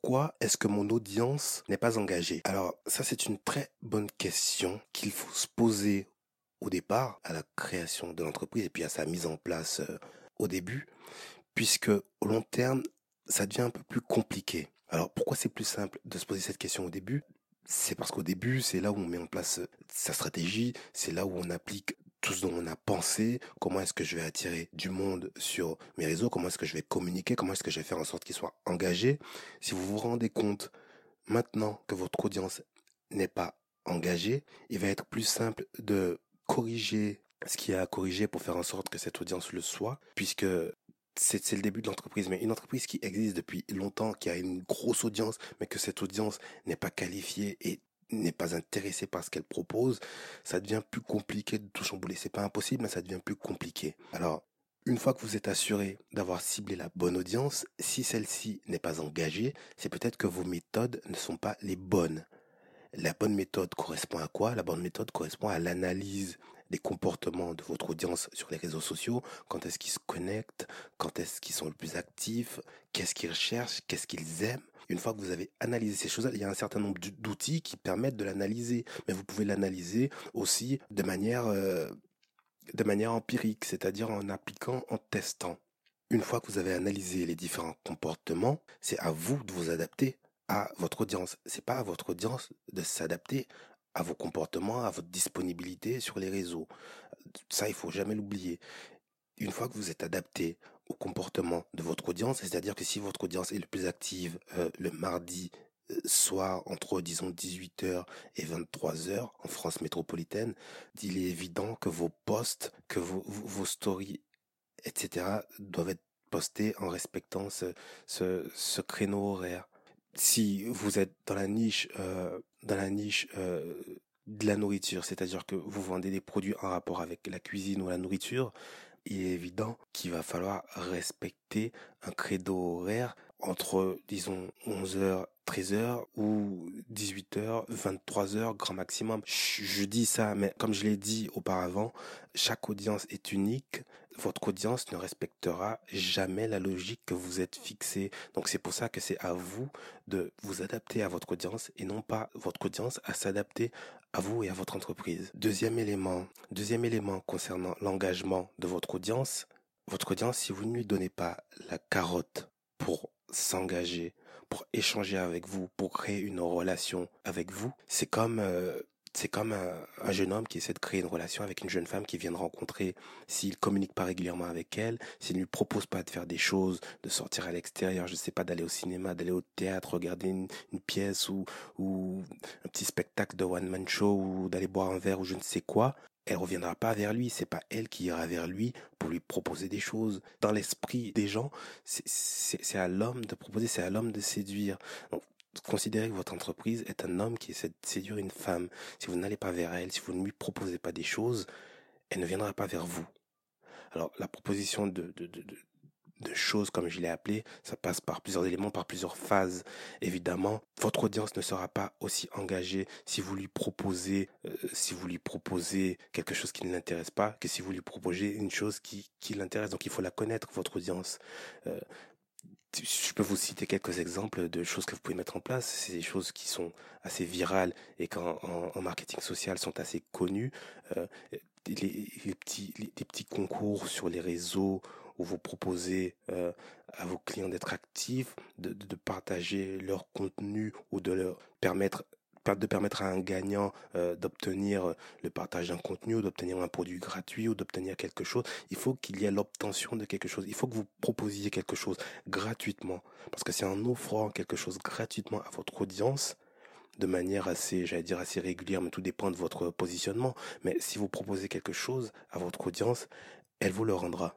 pourquoi est-ce que mon audience n'est pas engagée? Alors ça c'est une très bonne question qu'il faut se poser au départ, à la création de l'entreprise et puis à sa mise en place euh, au début, puisque au long terme, ça devient un peu plus compliqué. Alors pourquoi c'est plus simple de se poser cette question au début? C'est parce qu'au début, c'est là où on met en place euh, sa stratégie, c'est là où on applique tout ce dont on a pensé, comment est-ce que je vais attirer du monde sur mes réseaux, comment est-ce que je vais communiquer, comment est-ce que je vais faire en sorte qu'ils soient engagés. Si vous vous rendez compte maintenant que votre audience n'est pas engagée, il va être plus simple de corriger ce qu'il y a à corriger pour faire en sorte que cette audience le soit, puisque c'est le début de l'entreprise, mais une entreprise qui existe depuis longtemps, qui a une grosse audience, mais que cette audience n'est pas qualifiée et n'est pas intéressé par ce qu'elle propose, ça devient plus compliqué de tout chambouler. C'est pas impossible, mais ça devient plus compliqué. Alors, une fois que vous êtes assuré d'avoir ciblé la bonne audience, si celle-ci n'est pas engagée, c'est peut-être que vos méthodes ne sont pas les bonnes. La bonne méthode correspond à quoi? La bonne méthode correspond à l'analyse des comportements de votre audience sur les réseaux sociaux, quand est-ce qu'ils se connectent, quand est-ce qu'ils sont le plus actifs, qu'est-ce qu'ils recherchent, qu'est-ce qu'ils aiment? Une fois que vous avez analysé ces choses-là, il y a un certain nombre d'outils qui permettent de l'analyser, mais vous pouvez l'analyser aussi de manière euh, de manière empirique, c'est-à-dire en appliquant, en testant. Une fois que vous avez analysé les différents comportements, c'est à vous de vous adapter à votre audience. C'est pas à votre audience de s'adapter à vos comportements, à votre disponibilité sur les réseaux. Ça, il faut jamais l'oublier. Une fois que vous êtes adapté au comportement de votre audience, c'est-à-dire que si votre audience est le plus active euh, le mardi euh, soir entre disons 18h et 23h en France métropolitaine, il est évident que vos posts, que vos, stories, etc. doivent être postés en respectant ce, créneau horaire. Si vous êtes dans la niche euh, dans la niche de la nourriture, c'est-à-dire que vous vendez des produits en rapport avec la cuisine ou la nourriture, il est évident qu'il va falloir respecter un credo horaire entre, disons, 11h, 13h ou 18h, 23h, grand maximum. Je, dis ça, mais comme je l'ai dit auparavant, chaque audience est unique. Votre audience ne respectera jamais la logique que vous êtes fixé. Donc c'est pour ça que c'est à vous de vous adapter à votre audience et non pas votre audience à s'adapter à vous et à votre entreprise. Deuxième élément, deuxième élément concernant l'engagement de votre audience. Votre audience, si vous ne lui donnez pas la carotte pour s'engager, pour échanger avec vous, pour créer une relation avec vous, c'est comme euh, c'est comme un, jeune homme qui essaie de créer une relation avec une jeune femme qui vient de rencontrer. S'il communique pas régulièrement avec elle, s'il ne lui propose pas de faire des choses, de sortir à l'extérieur, je sais pas, d'aller au cinéma, d'aller au théâtre, regarder une, une pièce ou, ou un petit spectacle de one man show ou d'aller boire un verre ou je ne sais quoi, elle reviendra pas vers lui. C'est pas elle qui ira vers lui pour lui proposer des choses. Dans l'esprit des gens, c'est à l'homme de proposer, c'est à l'homme de séduire. Donc, considérez que votre entreprise est un homme qui essaie de séduire une femme. Si vous n'allez pas vers elle, si vous ne lui proposez pas des choses, elle ne viendra pas vers vous. Alors, la proposition de, de, de, choses, comme je l'ai appelé, ça passe par plusieurs éléments, par plusieurs phases. Évidemment, votre audience ne sera pas aussi engagée si vous lui proposez, euh, si vous lui proposez quelque chose qui ne l'intéresse pas, que si vous lui proposez une chose qui, qui l'intéresse. Donc, il faut la connaître, votre audience. Euh, je peux vous citer quelques exemples de choses que vous pouvez mettre en place. C'est des choses qui sont assez virales et qu'en en, marketing social sont assez connues. Euh, les, petits, concours sur les réseaux où vous proposez euh, à vos clients d'être actifs, de, partager leur contenu ou de leur permettre de permettre à un gagnant euh, d'obtenir le partage d'un contenu d'obtenir un produit gratuit ou d'obtenir quelque chose. Il faut qu'il y ait l'obtention de quelque chose. Il faut que vous proposiez quelque chose gratuitement. Parce que c'est en offrant quelque chose gratuitement à votre audience de manière assez, j'allais dire assez régulière, mais tout dépend de votre positionnement. Mais si vous proposez quelque chose à votre audience, elle vous le rendra.